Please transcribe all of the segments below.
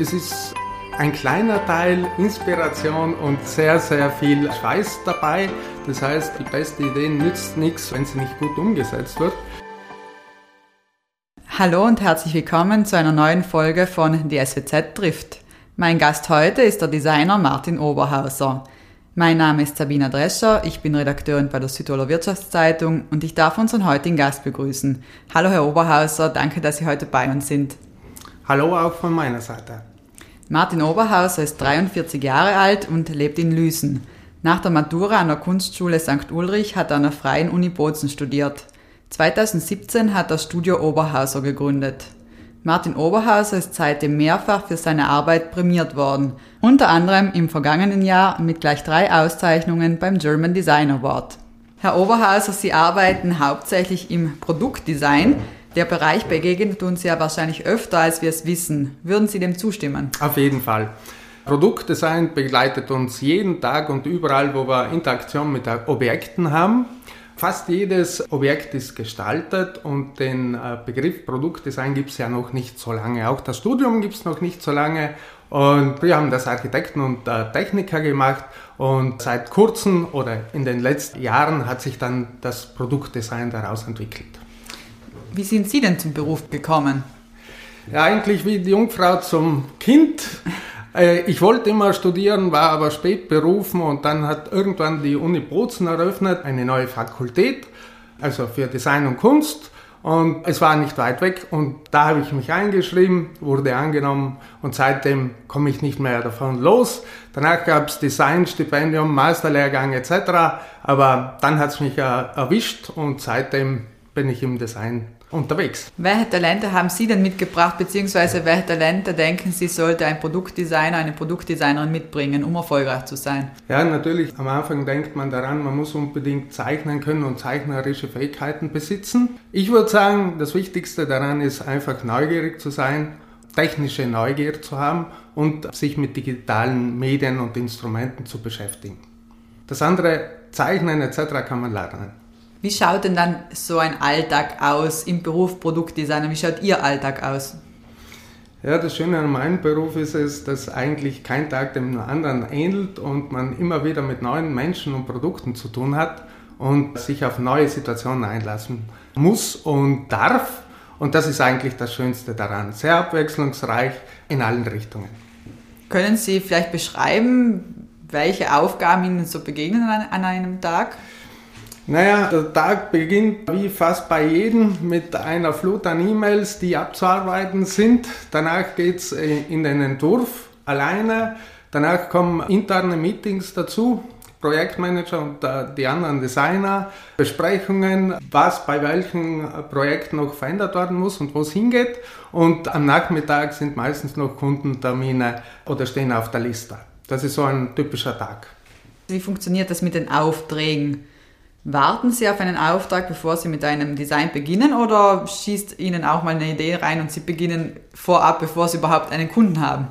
Es ist ein kleiner Teil Inspiration und sehr, sehr viel Schweiß dabei. Das heißt, die beste Idee nützt nichts, wenn sie nicht gut umgesetzt wird. Hallo und herzlich willkommen zu einer neuen Folge von Die SWZ trifft. Mein Gast heute ist der Designer Martin Oberhauser. Mein Name ist Sabina Drescher, ich bin Redakteurin bei der Südtiroler Wirtschaftszeitung und ich darf unseren heutigen Gast begrüßen. Hallo Herr Oberhauser, danke, dass Sie heute bei uns sind. Hallo auch von meiner Seite. Martin Oberhauser ist 43 Jahre alt und lebt in Lüsen. Nach der Matura an der Kunstschule St. Ulrich hat er an der Freien Uni Bozen studiert. 2017 hat er Studio Oberhauser gegründet. Martin Oberhauser ist seitdem mehrfach für seine Arbeit prämiert worden, unter anderem im vergangenen Jahr mit gleich drei Auszeichnungen beim German Design Award. Herr Oberhauser, Sie arbeiten hauptsächlich im Produktdesign. Der Bereich begegnet uns ja wahrscheinlich öfter, als wir es wissen. Würden Sie dem zustimmen? Auf jeden Fall. Produktdesign begleitet uns jeden Tag und überall, wo wir Interaktion mit Objekten haben. Fast jedes Objekt ist gestaltet und den äh, Begriff Produktdesign gibt es ja noch nicht so lange. Auch das Studium gibt es noch nicht so lange. Und wir haben das Architekten und äh, Techniker gemacht und seit kurzem oder in den letzten Jahren hat sich dann das Produktdesign daraus entwickelt. Wie sind Sie denn zum Beruf gekommen? Ja, eigentlich wie die Jungfrau zum Kind. Äh, ich wollte immer studieren, war aber spät berufen und dann hat irgendwann die Uni Bozen eröffnet, eine neue Fakultät, also für Design und Kunst. Und es war nicht weit weg und da habe ich mich eingeschrieben, wurde angenommen und seitdem komme ich nicht mehr davon los. Danach gab es Designstipendium, Masterlehrgang etc. Aber dann hat es mich erwischt und seitdem bin ich im Design unterwegs. Welche Talente haben Sie denn mitgebracht, beziehungsweise welche Talente denken Sie, sollte ein Produktdesigner, eine Produktdesignerin mitbringen, um erfolgreich zu sein? Ja, natürlich, am Anfang denkt man daran, man muss unbedingt zeichnen können und zeichnerische Fähigkeiten besitzen. Ich würde sagen, das Wichtigste daran ist einfach neugierig zu sein, technische Neugier zu haben und sich mit digitalen Medien und Instrumenten zu beschäftigen. Das andere, Zeichnen etc. kann man lernen. Wie schaut denn dann so ein Alltag aus im Beruf Produktdesigner? Wie schaut Ihr Alltag aus? Ja, das Schöne an meinem Beruf ist es, dass eigentlich kein Tag dem anderen ähnelt und man immer wieder mit neuen Menschen und Produkten zu tun hat und sich auf neue Situationen einlassen muss und darf. Und das ist eigentlich das Schönste daran. Sehr abwechslungsreich in allen Richtungen. Können Sie vielleicht beschreiben, welche Aufgaben Ihnen so begegnen an einem Tag? Naja, der Tag beginnt wie fast bei jedem mit einer Flut an E-Mails, die abzuarbeiten sind. Danach geht es äh, in den Entwurf alleine. Danach kommen interne Meetings dazu, Projektmanager und äh, die anderen Designer, Besprechungen, was bei welchem Projekt noch verändert werden muss und wo es hingeht. Und am Nachmittag sind meistens noch Kundentermine oder stehen auf der Liste. Das ist so ein typischer Tag. Wie funktioniert das mit den Aufträgen? Warten Sie auf einen Auftrag, bevor Sie mit einem Design beginnen oder schießt Ihnen auch mal eine Idee rein und Sie beginnen vorab, bevor Sie überhaupt einen Kunden haben?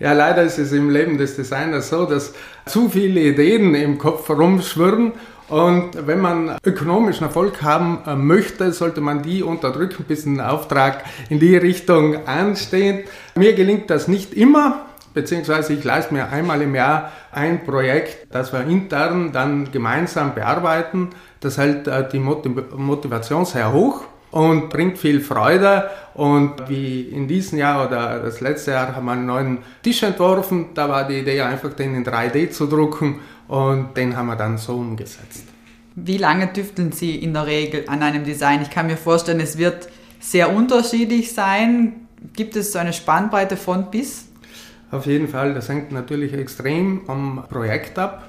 Ja, leider ist es im Leben des Designers so, dass zu viele Ideen im Kopf rumschwirren und wenn man ökonomischen Erfolg haben äh, möchte, sollte man die unterdrücken, bis ein Auftrag in die Richtung ansteht. Mir gelingt das nicht immer, beziehungsweise ich leiste mir einmal im Jahr ein Projekt, das wir intern dann gemeinsam bearbeiten. Das hält äh, die Motivation sehr hoch und bringt viel Freude. Und wie in diesem Jahr oder das letzte Jahr haben wir einen neuen Tisch entworfen. Da war die Idee einfach, den in 3D zu drucken und den haben wir dann so umgesetzt. Wie lange tüfteln Sie in der Regel an einem Design? Ich kann mir vorstellen, es wird sehr unterschiedlich sein. Gibt es so eine Spannbreite von bis? Auf jeden Fall, das hängt natürlich extrem am Projekt ab.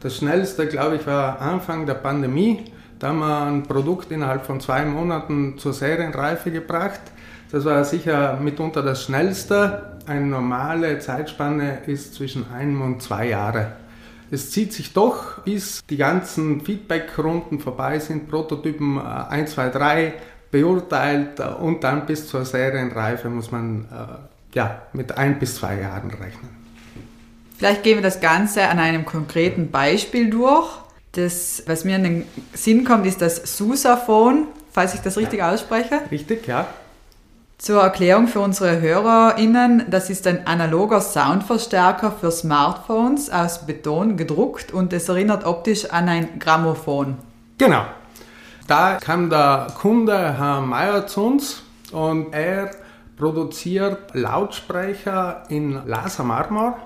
Das schnellste, glaube ich, war Anfang der Pandemie. Da haben wir ein Produkt innerhalb von zwei Monaten zur Serienreife gebracht. Das war sicher mitunter das schnellste. Eine normale Zeitspanne ist zwischen einem und zwei Jahre. Es zieht sich doch, bis die ganzen Feedback-Runden vorbei sind, Prototypen 1, 2, 3 beurteilt und dann bis zur Serienreife muss man äh, ja, mit ein bis zwei Jahren rechnen. Vielleicht gehen wir das Ganze an einem konkreten Beispiel durch. Das, was mir in den Sinn kommt, ist das Susaphone, falls ich das richtig ausspreche. Richtig, ja. Zur Erklärung für unsere HörerInnen, das ist ein analoger Soundverstärker für Smartphones aus Beton gedruckt und es erinnert optisch an ein Grammophon. Genau. Da kam der Kunde Herr Meyer zu uns und er produziert Lautsprecher in Lasermarmor.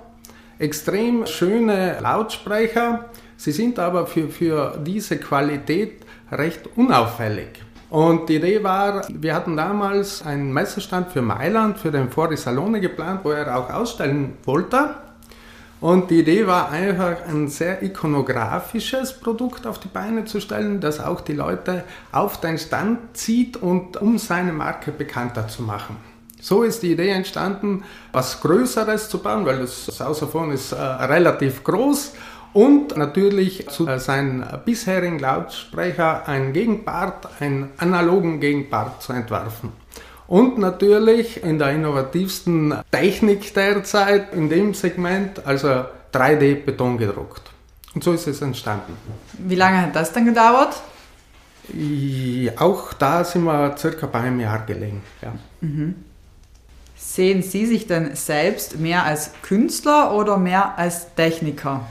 Extrem schöne Lautsprecher. Sie sind aber für, für diese Qualität recht unauffällig. Und die Idee war, wir hatten damals einen Messestand für Mailand, für den Fori Salone geplant, wo er auch ausstellen wollte. Und die Idee war einfach ein sehr ikonografisches Produkt auf die Beine zu stellen, das auch die Leute auf den Stand zieht und um seine Marke bekannter zu machen. So ist die Idee entstanden, was Größeres zu bauen, weil das Sausaphon ist äh, relativ groß und natürlich zu seinen bisherigen Lautsprecher einen Gegenpart, einen analogen Gegenpart zu entwerfen. Und natürlich in der innovativsten Technik derzeit in dem Segment, also 3D-Beton gedruckt. Und so ist es entstanden. Wie lange hat das dann gedauert? Auch da sind wir circa bei einem Jahr gelegen. Ja. Mhm. Sehen Sie sich denn selbst mehr als Künstler oder mehr als Techniker?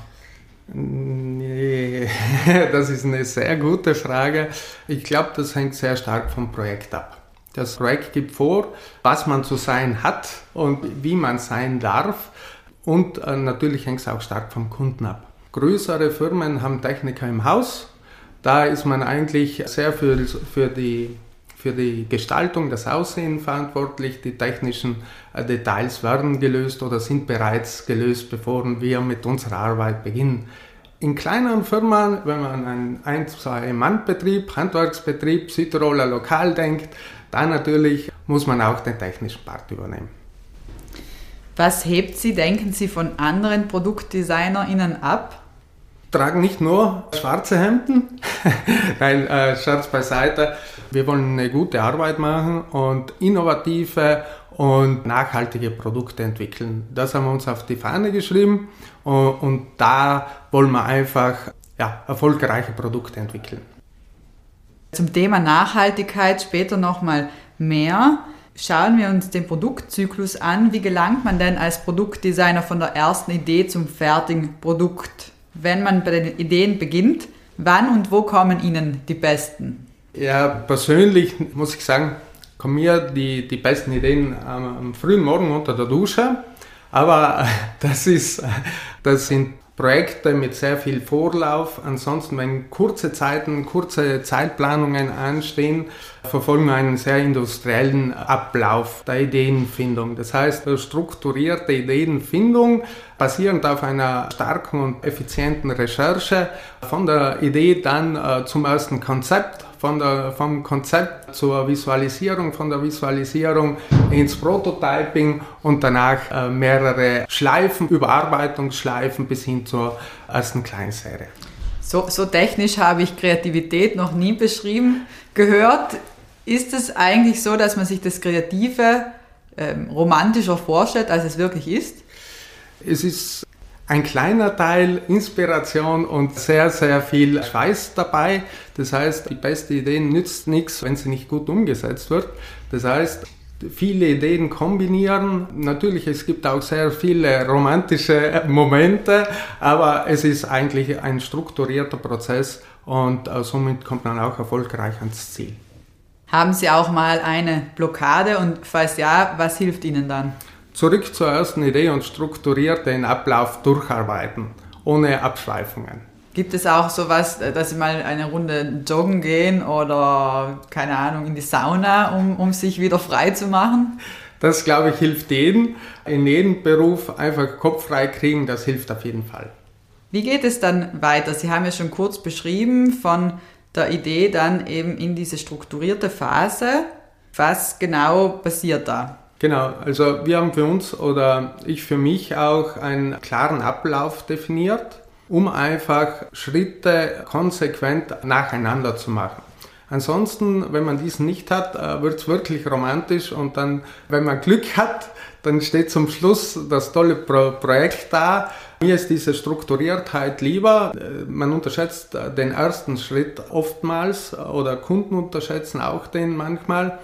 Nee, das ist eine sehr gute Frage. Ich glaube, das hängt sehr stark vom Projekt ab. Das Projekt gibt vor, was man zu sein hat und wie man sein darf. Und äh, natürlich hängt es auch stark vom Kunden ab. Größere Firmen haben Techniker im Haus. Da ist man eigentlich sehr für, für die für die Gestaltung, das Aussehen verantwortlich. Die technischen äh, Details werden gelöst oder sind bereits gelöst, bevor wir mit unserer Arbeit beginnen. In kleineren Firmen, wenn man an ein, zwei Mannbetrieb, Handwerksbetrieb, Südtiroler Lokal denkt, dann natürlich muss man auch den technischen Part übernehmen. Was hebt Sie, denken Sie, von anderen ProduktdesignerInnen ab? tragen nicht nur schwarze Hemden, nein, äh, Scherz beiseite. Wir wollen eine gute Arbeit machen und innovative und nachhaltige Produkte entwickeln. Das haben wir uns auf die Fahne geschrieben und, und da wollen wir einfach ja, erfolgreiche Produkte entwickeln. Zum Thema Nachhaltigkeit später nochmal mehr. Schauen wir uns den Produktzyklus an. Wie gelangt man denn als Produktdesigner von der ersten Idee zum fertigen Produkt? wenn man bei den Ideen beginnt, wann und wo kommen Ihnen die besten? Ja, persönlich muss ich sagen, kommen mir die, die besten Ideen am, am frühen Morgen unter der Dusche. Aber das, ist, das sind Projekte mit sehr viel Vorlauf. Ansonsten, wenn kurze Zeiten, kurze Zeitplanungen anstehen, verfolgen wir einen sehr industriellen Ablauf der Ideenfindung. Das heißt, strukturierte Ideenfindung basierend auf einer starken und effizienten Recherche von der Idee dann äh, zum ersten Konzept, von der, vom Konzept zur Visualisierung, von der Visualisierung ins Prototyping und danach äh, mehrere Schleifen, Überarbeitungsschleifen bis hin zur ersten Kleinserie. So, so technisch habe ich Kreativität noch nie beschrieben gehört. Ist es eigentlich so, dass man sich das Kreative ähm, romantischer vorstellt, als es wirklich ist? Es ist ein kleiner Teil Inspiration und sehr, sehr viel Schweiß dabei. Das heißt, die beste Idee nützt nichts, wenn sie nicht gut umgesetzt wird. Das heißt, viele Ideen kombinieren. Natürlich, es gibt auch sehr viele romantische Momente, aber es ist eigentlich ein strukturierter Prozess und äh, somit kommt man auch erfolgreich ans Ziel. Haben Sie auch mal eine Blockade und falls ja, was hilft Ihnen dann? Zurück zur ersten Idee und strukturiert den Ablauf durcharbeiten, ohne Abschweifungen. Gibt es auch sowas, dass Sie mal eine Runde joggen gehen oder, keine Ahnung, in die Sauna, um, um sich wieder frei zu machen? Das, glaube ich, hilft jedem. In jedem Beruf einfach Kopf frei kriegen, das hilft auf jeden Fall. Wie geht es dann weiter? Sie haben ja schon kurz beschrieben von der Idee dann eben in diese strukturierte Phase. Was genau passiert da? Genau, also wir haben für uns oder ich für mich auch einen klaren Ablauf definiert, um einfach Schritte konsequent nacheinander zu machen. Ansonsten, wenn man diesen nicht hat, äh, wird es wirklich romantisch und dann, wenn man Glück hat, dann steht zum Schluss das tolle Pro Projekt da. Mir ist diese Strukturiertheit lieber. Äh, man unterschätzt den ersten Schritt oftmals oder Kunden unterschätzen auch den manchmal.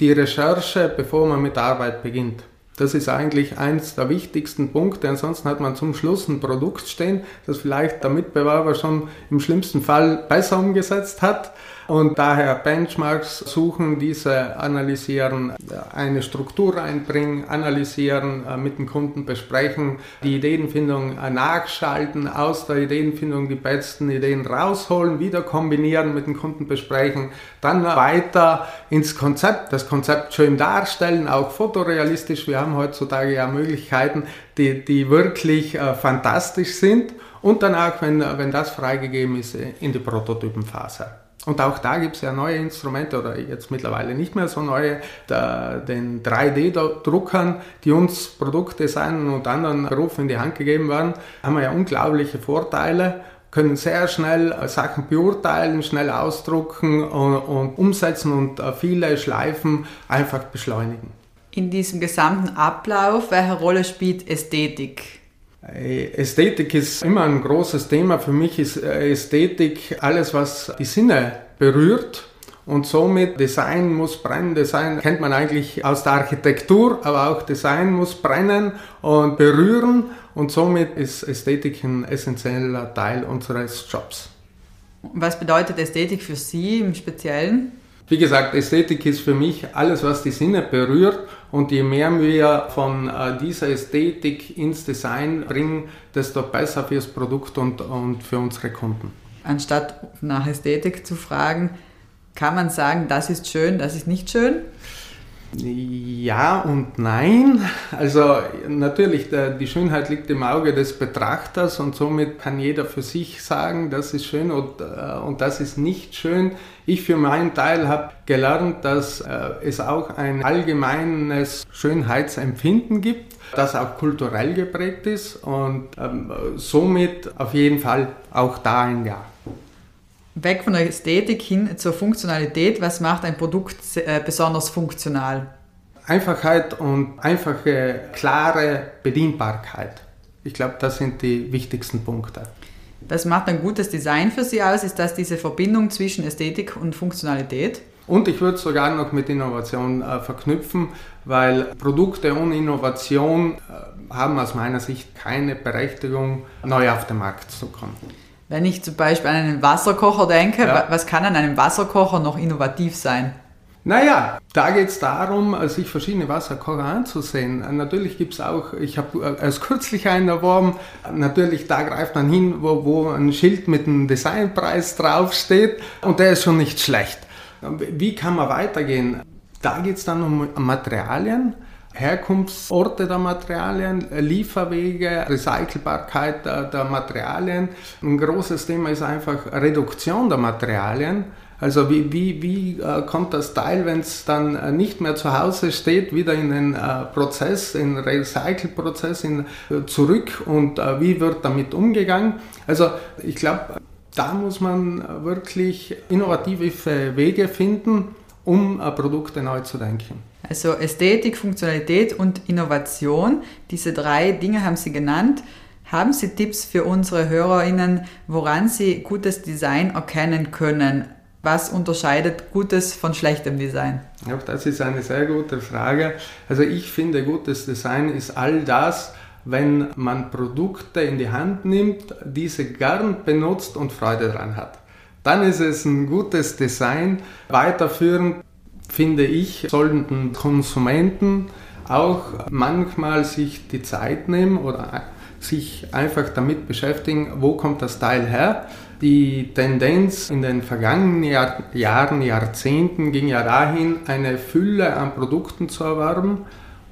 Die Recherche, bevor man mit Arbeit beginnt. Das ist eigentlich eins der wichtigsten Punkte. Ansonsten hat man zum Schluss ein Produkt stehen, das vielleicht der Mitbewerber schon im schlimmsten Fall besser umgesetzt hat. Und daher Benchmarks suchen, diese analysieren, eine Struktur einbringen, analysieren, äh, mit dem Kunden besprechen, die Ideenfindung äh, nachschalten, aus der Ideenfindung die besten Ideen rausholen, wieder kombinieren, mit dem Kunden besprechen, dann weiter ins Konzept, das Konzept schön darstellen, auch fotorealistisch. Wir haben heutzutage ja Möglichkeiten, die, die wirklich äh, fantastisch sind und dann auch, wenn, wenn das freigegeben ist, in die Prototypenphase. Und auch da gibt es ja neue Instrumente oder jetzt mittlerweile nicht mehr so neue, da, den 3D-Druckern, die uns Produktdesignen und anderen Berufen in die Hand gegeben werden, haben wir ja unglaubliche Vorteile, können sehr schnell Sachen beurteilen, schnell ausdrucken und, und umsetzen und äh, viele Schleifen einfach beschleunigen. In diesem gesamten Ablauf, welche Rolle spielt Ästhetik? Äh, Ästhetik ist immer ein großes Thema. Für mich ist äh, Ästhetik alles, was die Sinne berührt. Und somit Design muss brennen. Design kennt man eigentlich aus der Architektur, aber auch Design muss brennen und berühren. Und somit ist Ästhetik ein essentieller Teil unseres Jobs. Was bedeutet Ästhetik für Sie im Speziellen? Wie gesagt, Ästhetik ist für mich alles, was die Sinne berührt. Und je mehr wir von äh, dieser Ästhetik ins Design bringen, desto besser fürs Produkt und, und für unsere Kunden. Anstatt nach Ästhetik zu fragen, kann man sagen, das ist schön, das ist nicht schön? Ja und nein. Also natürlich, der, die Schönheit liegt im Auge des Betrachters und somit kann jeder für sich sagen, das ist schön und, äh, und das ist nicht schön. Ich für meinen Teil habe gelernt, dass äh, es auch ein allgemeines Schönheitsempfinden gibt, das auch kulturell geprägt ist und ähm, somit auf jeden Fall auch da ein Ja. Weg von der Ästhetik hin zur Funktionalität. Was macht ein Produkt äh, besonders funktional? Einfachheit und einfache, klare Bedienbarkeit. Ich glaube, das sind die wichtigsten Punkte. Was macht ein gutes Design für Sie aus? Ist das diese Verbindung zwischen Ästhetik und Funktionalität? Und ich würde es sogar noch mit Innovation äh, verknüpfen, weil Produkte ohne Innovation äh, haben aus meiner Sicht keine Berechtigung, neu auf den Markt zu kommen. Wenn ich zum Beispiel an einen Wasserkocher denke, ja. was kann an einem Wasserkocher noch innovativ sein? Naja, da geht es darum, sich verschiedene Wasserkocher anzusehen. Natürlich gibt es auch, ich habe erst kürzlich einen erworben, natürlich da greift man hin, wo, wo ein Schild mit einem Designpreis draufsteht und der ist schon nicht schlecht. Wie kann man weitergehen? Da geht es dann um Materialien. Herkunftsorte der Materialien, Lieferwege, Recycelbarkeit der, der, Materialien. Ein großes Thema ist einfach Reduktion der Materialien. Also wie, wie, wie äh, kommt das Teil, wenn es dann äh, nicht mehr zu Hause steht, wieder in den äh, Prozess, in den Recycle-Prozess zurück und wie wird damit umgegangen? Also ich glaube, da muss man wirklich innovative Wege finden, um Produkte neu zu denken. Also Ästhetik, Funktionalität und Innovation, diese drei Dinge haben Sie genannt. Haben Sie Tipps für unsere HörerInnen, woran sie gutes Design erkennen können? Was unterscheidet gutes von schlechtem Design? Ja, das ist eine sehr gute Frage. Also ich finde, gutes Design ist all das, wenn man Produkte in die Hand nimmt, diese gern benutzt und Freude daran hat. Dann ist es ein gutes Design. Weiterführend finde ich, sollten Konsumenten auch manchmal sich die Zeit nehmen oder sich einfach damit beschäftigen, wo kommt das Teil her. Die Tendenz in den vergangenen Jahr, Jahren, Jahrzehnten ging ja dahin, eine Fülle an Produkten zu erwerben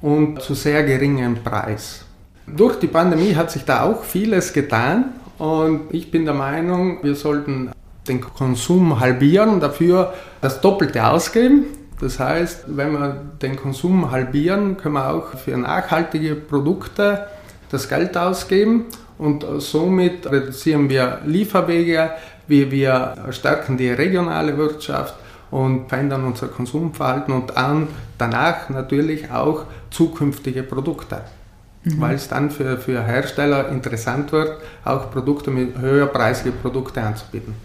und zu sehr geringem Preis. Durch die Pandemie hat sich da auch vieles getan und ich bin der Meinung, wir sollten den Konsum halbieren, dafür das Doppelte ausgeben das heißt, wenn wir den Konsum halbieren, können wir auch für nachhaltige Produkte das Geld ausgeben und somit reduzieren wir Lieferwege, wir, stärken die regionale Wirtschaft und verändern unser Konsumverhalten und an, danach natürlich auch zukünftige Produkte. Mhm. Weil es dann für, für Hersteller interessant wird, auch Produkte mit höherpreisige Produkte anzubieten.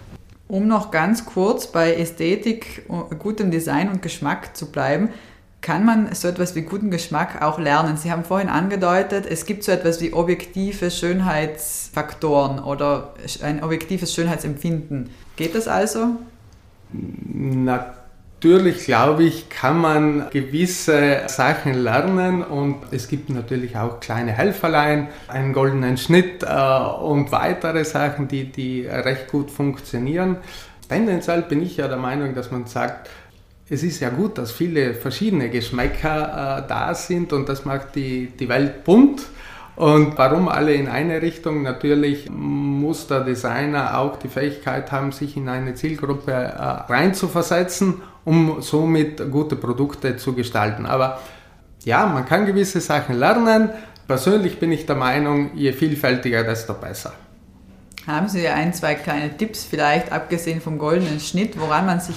Um noch ganz kurz bei Ästhetik, gutem Design und Geschmack zu bleiben, kann man so etwas wie guten Geschmack auch lernen? Sie haben vorhin angedeutet, es gibt so etwas wie objektive Schönheitsfaktoren oder ein objektives Schönheitsempfinden. Geht das also? Natürlich, glaube ich, kann man gewisse Sachen lernen und es gibt natürlich auch kleine Helferlein, einen goldenen Schnitt äh, und weitere Sachen, die, die recht gut funktionieren. Tendenziell bin ich ja der Meinung, dass man sagt, es ist ja gut, dass viele verschiedene Geschmäcker äh, da sind und das macht die, die Welt bunt. Und warum alle in eine Richtung? Natürlich muss der Designer auch die Fähigkeit haben, sich in eine Zielgruppe äh, reinzuversetzen, um somit gute Produkte zu gestalten. Aber ja, man kann gewisse Sachen lernen. Persönlich bin ich der Meinung, je vielfältiger, desto besser. Haben Sie ein, zwei kleine Tipps, vielleicht abgesehen vom goldenen Schnitt, woran man sich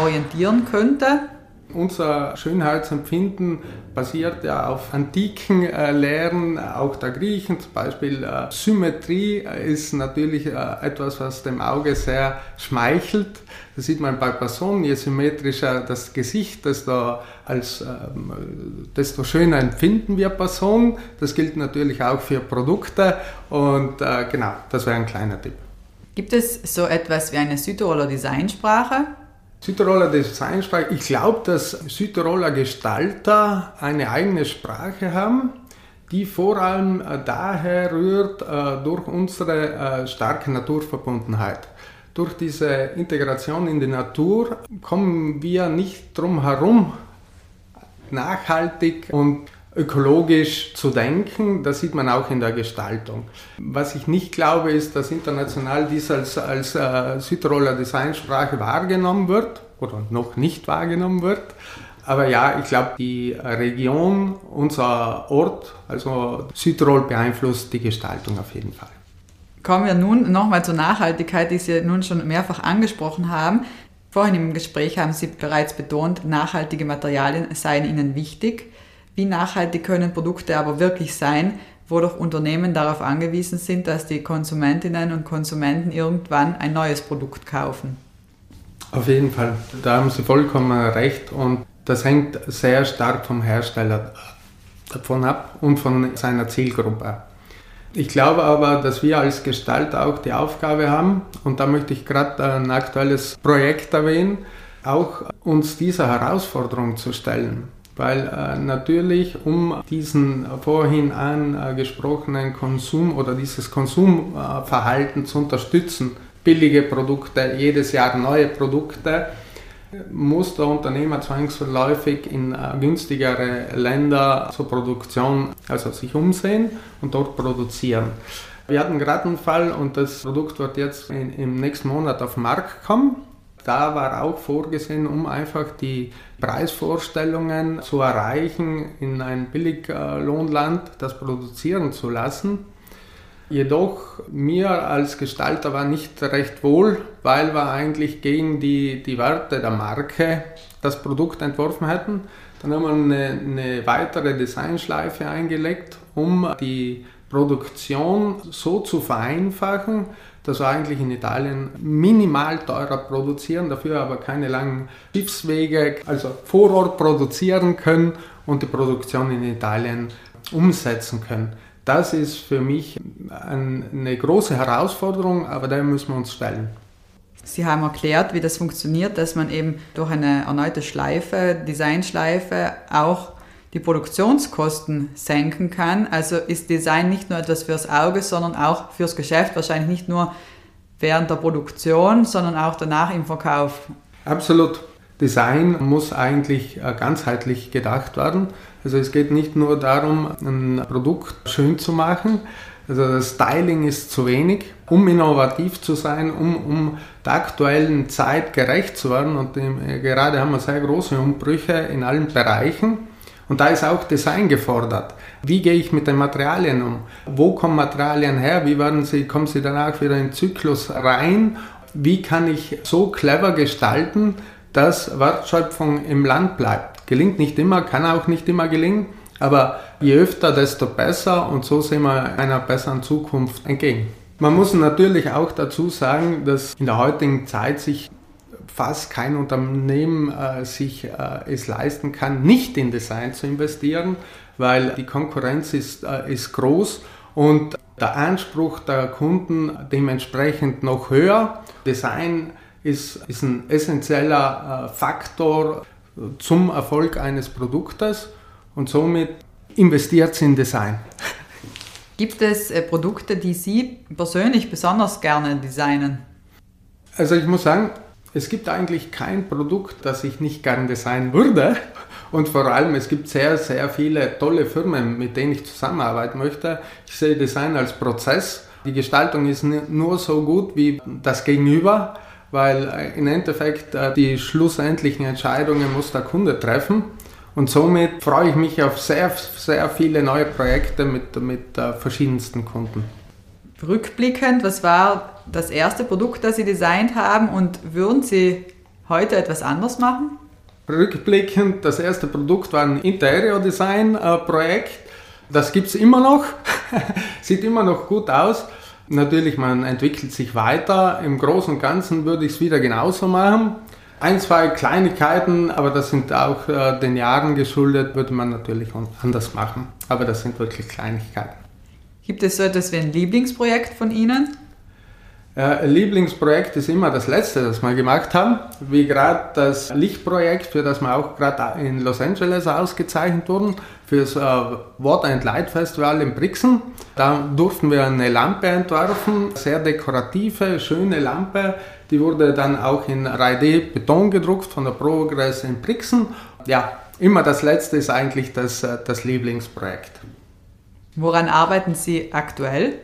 orientieren könnte? Unser Schönheitsempfinden basiert ja auf antiken äh, Lehren, auch der Griechen. Zum Beispiel äh, Symmetrie ist natürlich äh, etwas, was dem Auge sehr schmeichelt. Das sieht man bei Personen. Je symmetrischer das Gesicht, desto, als, ähm, desto schöner empfinden wir Personen. Das gilt natürlich auch für Produkte. Und äh, genau, das wäre ein kleiner Tipp. Gibt es so etwas wie eine Südtiroler Designsprache? Südtiroler Designsprache. Ich glaube, dass Südtiroler Gestalter eine eigene Sprache haben, die vor allem äh, daher rührt äh, durch unsere äh, starke Naturverbundenheit. Durch diese Integration in die Natur kommen wir nicht drum herum, nachhaltig und ökologisch zu denken. Das sieht man auch in der Gestaltung. Was ich nicht glaube, ist, dass international dies als, als äh, Südtiroler Designsprache wahrgenommen wird oder noch nicht wahrgenommen wird. Aber ja, ich glaube, die Region, unser Ort, also Südtirol beeinflusst die Gestaltung auf jeden Fall. Kommen wir nun nochmal zur Nachhaltigkeit, die Sie nun schon mehrfach angesprochen haben. Vorhin im Gespräch haben Sie bereits betont, nachhaltige Materialien seien Ihnen wichtig. Wie nachhaltig können Produkte aber wirklich sein, wo doch Unternehmen darauf angewiesen sind, dass die Konsumentinnen und Konsumenten irgendwann ein neues Produkt kaufen? Auf jeden Fall, da haben Sie vollkommen recht und das hängt sehr stark vom Hersteller davon ab und von seiner Zielgruppe. Ich glaube aber, dass wir als Gestalter auch die Aufgabe haben, und da möchte ich gerade ein aktuelles Projekt erwähnen, auch uns dieser Herausforderung zu stellen weil äh, natürlich, um diesen vorhin angesprochenen Konsum oder dieses Konsumverhalten zu unterstützen, billige Produkte, jedes Jahr neue Produkte, muss der Unternehmer zwangsläufig in äh, günstigere Länder zur Produktion, also sich umsehen und dort produzieren. Wir hatten gerade einen Fall und das Produkt wird jetzt in, im nächsten Monat auf den Markt kommen da war auch vorgesehen, um einfach die Preisvorstellungen zu erreichen, in ein Billiglohnland das produzieren zu lassen. Jedoch mir als Gestalter war nicht recht wohl, weil wir eigentlich gegen die, die Werte der Marke das Produkt entworfen hätten. Dann haben wir eine, eine weitere Designschleife eingelegt, um die Produktion so zu vereinfachen, dass wir eigentlich in Italien minimal teurer produzieren, dafür aber keine langen Schiffswege, also vor Ort produzieren können und die Produktion in Italien umsetzen können. Das ist für mich eine große Herausforderung, aber der müssen wir uns stellen. Sie haben erklärt, wie das funktioniert, dass man eben durch eine erneute Schleife, Designschleife, auch die Produktionskosten senken kann. Also ist Design nicht nur etwas fürs Auge, sondern auch fürs Geschäft, wahrscheinlich nicht nur während der Produktion, sondern auch danach im Verkauf. Absolut. Design muss eigentlich äh, ganzheitlich gedacht werden. Also es geht nicht nur darum, ein Produkt schön zu machen, also das Styling ist zu wenig, um innovativ zu sein, um, um der aktuellen Zeit gerecht zu werden. Und äh, gerade haben wir sehr große Umbrüche in allen Bereichen. Und da ist auch Design gefordert. Wie gehe ich mit den Materialien um? Wo kommen Materialien her? Wie werden sie, kommen sie danach wieder in den Zyklus rein? Wie kann ich so clever gestalten, dass Wertschöpfung im Land bleibt? Gelingt nicht immer, kann auch nicht immer gelingen, aber je öfter, desto besser und so sehen wir einer besseren Zukunft entgegen. Man muss natürlich auch dazu sagen, dass in der heutigen Zeit sich fast kein Unternehmen äh, sich äh, es leisten kann, nicht in Design zu investieren, weil die Konkurrenz ist, äh, ist groß und der Anspruch der Kunden dementsprechend noch höher. Design ist, ist ein essentieller äh, Faktor zum Erfolg eines Produktes und somit investiert es in Design. Gibt es äh, Produkte, die Sie persönlich besonders gerne designen? Also ich muss sagen, es gibt eigentlich kein Produkt, das ich nicht gern designen würde. Und vor allem, es gibt sehr, sehr viele tolle Firmen, mit denen ich zusammenarbeiten möchte. Ich sehe Design als Prozess. Die Gestaltung ist nur so gut wie das Gegenüber, weil äh, im Endeffekt äh, die schlussendlichen Entscheidungen muss der Kunde treffen. Und somit freue ich mich auf sehr, sehr viele neue Projekte mit, mit äh, verschiedensten Kunden. Rückblickend, was war das erste Produkt, das Sie designt haben und würden Sie heute etwas anders machen? Rückblickend, das erste Produkt war ein Interior-Design-Projekt. Das gibt es immer noch, sieht immer noch gut aus. Natürlich, man entwickelt sich weiter. Im Großen und Ganzen würde ich es wieder genauso machen. Ein, zwei Kleinigkeiten, aber das sind auch äh, den Jahren geschuldet, würde man natürlich anders machen. Aber das sind wirklich Kleinigkeiten. Gibt es so etwas wie ein Lieblingsprojekt von Ihnen? Äh, Lieblingsprojekt ist immer das letzte, das wir gemacht haben, wie gerade das Lichtprojekt, für das wir auch gerade in Los Angeles ausgezeichnet wurden, für das äh, Water and Light Festival in Brixen. Da durften wir eine Lampe entwerfen, sehr dekorative, schöne Lampe, die wurde dann auch in 3D Beton gedruckt von der Progress in Brixen. Ja, immer das letzte ist eigentlich das, äh, das Lieblingsprojekt. Woran arbeiten Sie aktuell?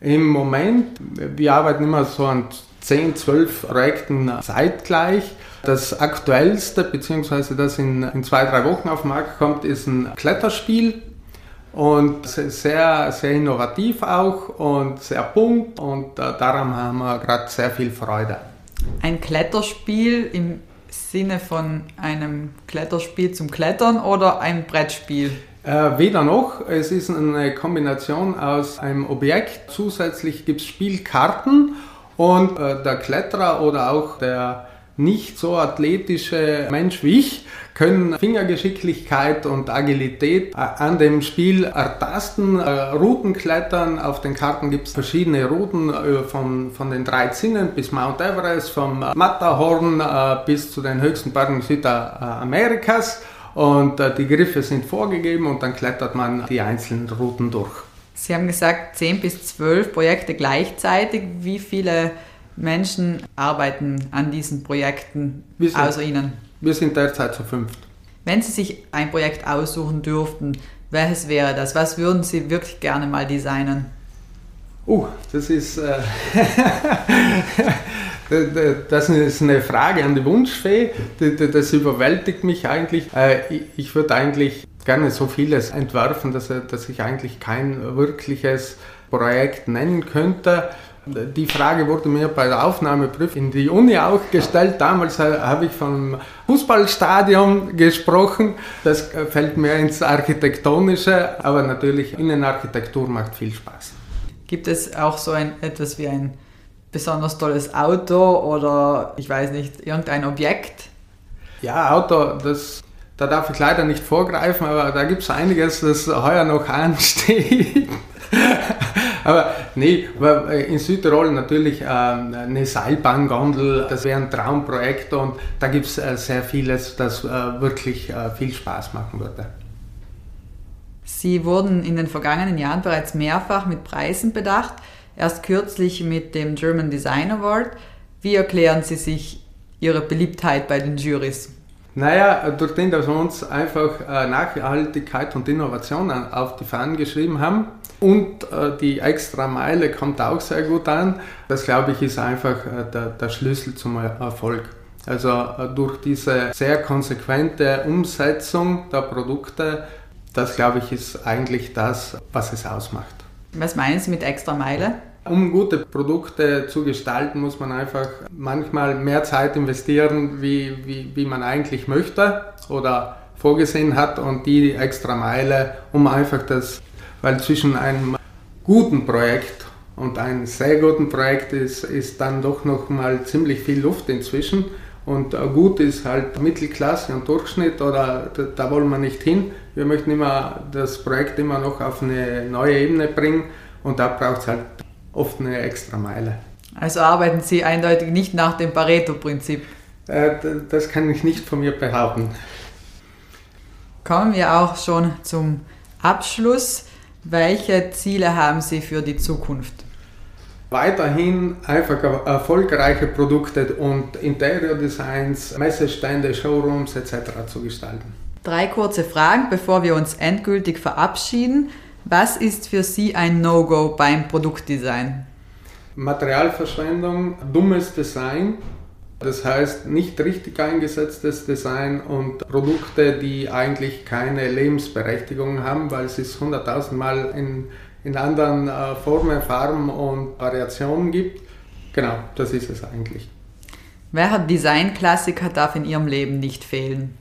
Im Moment, wir arbeiten immer so an 10, 12 Projekten zeitgleich. Das aktuellste, beziehungsweise das in, in zwei, drei Wochen auf den Markt kommt, ist ein Kletterspiel. Und sehr, sehr innovativ auch und sehr bunt und äh, daran haben wir gerade sehr viel Freude. Ein Kletterspiel im Sinne von einem Kletterspiel zum Klettern oder ein Brettspiel? Äh, weder noch. Es ist eine Kombination aus einem Objekt. Zusätzlich gibt es Spielkarten und äh, der Kletterer oder auch der nicht so athletische Mensch wie ich können Fingergeschicklichkeit und Agilität äh, an dem Spiel ertasten, Routen klettern. Auf den Karten gibt es verschiedene Routen von, von den drei Zinnen bis Mount Everest, vom Matterhorn bis zu den höchsten Bergen Südamerikas. Und die Griffe sind vorgegeben und dann klettert man die einzelnen Routen durch. Sie haben gesagt, 10 bis 12 Projekte gleichzeitig. Wie viele Menschen arbeiten an diesen Projekten sind, außer Ihnen? Wir sind derzeit zu fünft. Wenn Sie sich ein Projekt aussuchen dürften, welches wäre das? Was würden Sie wirklich gerne mal designen? Uh, das ist, äh, das ist eine Frage an die Wunschfee. Das überwältigt mich eigentlich. Äh, ich würde eigentlich gerne so vieles entwerfen, dass, dass ich eigentlich kein wirkliches Projekt nennen könnte. Die Frage wurde mir bei der Aufnahmeprüfung in die Uni auch gestellt. Damals äh, habe ich vom Fußballstadion gesprochen. Das äh, fällt mir ins Architektonische, aber natürlich Innenarchitektur macht viel Spaß. Gibt es auch so ein, etwas wie ein besonders tolles Auto oder ich weiß nicht, irgendein Objekt? Ja, Auto, das, da darf ich leider nicht vorgreifen, aber da gibt es einiges, das heuer noch ansteht. Aber nee, äh, in Südtirol natürlich ähm, eine Seilbahngondel, das wäre ein Traumprojekt und da gibt es äh, sehr vieles, das äh, wirklich viel Spaß machen würde. Sie wurden in den vergangenen Jahren bereits mehrfach mit Preisen bedacht, erst kürzlich mit dem German Design Award. Wie erklären Sie sich Ihre Beliebtheit bei den Jurys? Naja, durch den, dass wir uns einfach Nachhaltigkeit und Innovation auf die Fahnen geschrieben haben, und äh, die extra Meile kommt auch sehr gut an. Das, glaube ich, ist einfach äh, der, der, Schlüssel zum Erfolg. Also äh, durch diese sehr konsequente Umsetzung der Produkte, das, glaube ich, ist eigentlich das, was es ausmacht. Was meinen Sie mit extra Meile? Um gute Produkte zu gestalten, muss man einfach manchmal mehr Zeit investieren, wie, wie, wie man eigentlich möchte oder vorgesehen hat und die extra Meile, um einfach das weil zwischen einem guten Projekt Und ein sehr gutes Projekt ist, ist dann doch noch mal ziemlich viel Luft inzwischen. Und gut ist halt Mittelklasse und Durchschnitt oder da, da wollen wir nicht hin. Wir möchten immer das Projekt immer noch auf eine neue Ebene bringen und da braucht es halt oft eine extra Meile. Also arbeiten Sie eindeutig nicht nach dem Pareto-Prinzip? Äh, das kann ich nicht von mir behaupten. Kommen wir auch schon zum Abschluss. Welche Ziele haben Sie für die Zukunft? Weiterhin einfach erfolgreiche Produkte und Interior-Designs, Messestände, Showrooms etc. zu gestalten. Drei kurze Fragen, bevor wir uns endgültig verabschieden. Was ist für Sie ein No-Go beim Produktdesign? Materialverschwendung, dummes Design, das heißt nicht richtig eingesetztes Design und Produkte, die eigentlich keine Lebensberechtigung haben, weil es es hunderttausendmal in, in anderen äh, Formen, Farben und Variationen gibt. Genau, das ist es eigentlich. Welcher Designklassiker darf in Ihrem Leben nicht fehlen?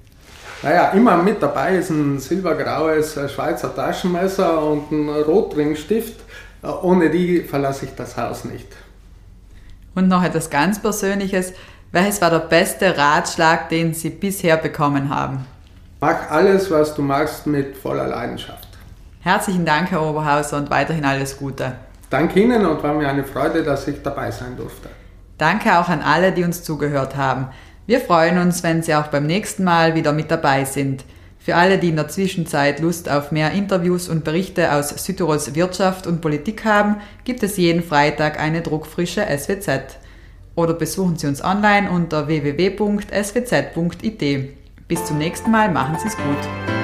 Naja, immer mit dabei ist ein silbergraues äh, Schweizer Taschenmesser und ein Rotringstift. Äh, ohne die verlasse ich das Haus nicht. Und noch etwas ganz Persönliches. Welches war der beste Ratschlag, den Sie bisher bekommen haben? Mach alles, was du machst, mit voller Leidenschaft. Herzlichen Dank, Herr Oberhauser, und weiterhin alles Gute. Danke Ihnen und war mir eine Freude, dass ich dabei sein durfte. Danke auch an alle, die uns zugehört haben. Wir freuen uns, wenn Sie auch beim nächsten Mal wieder mit dabei sind. Für alle, die in der Zwischenzeit Lust auf mehr Interviews und Berichte aus Südtirols Wirtschaft und Politik haben, gibt es jeden Freitag eine druckfrische SWZ oder besuchen Sie uns online unter www.swz.it. Bis zum nächsten Mal, machen Sie es gut.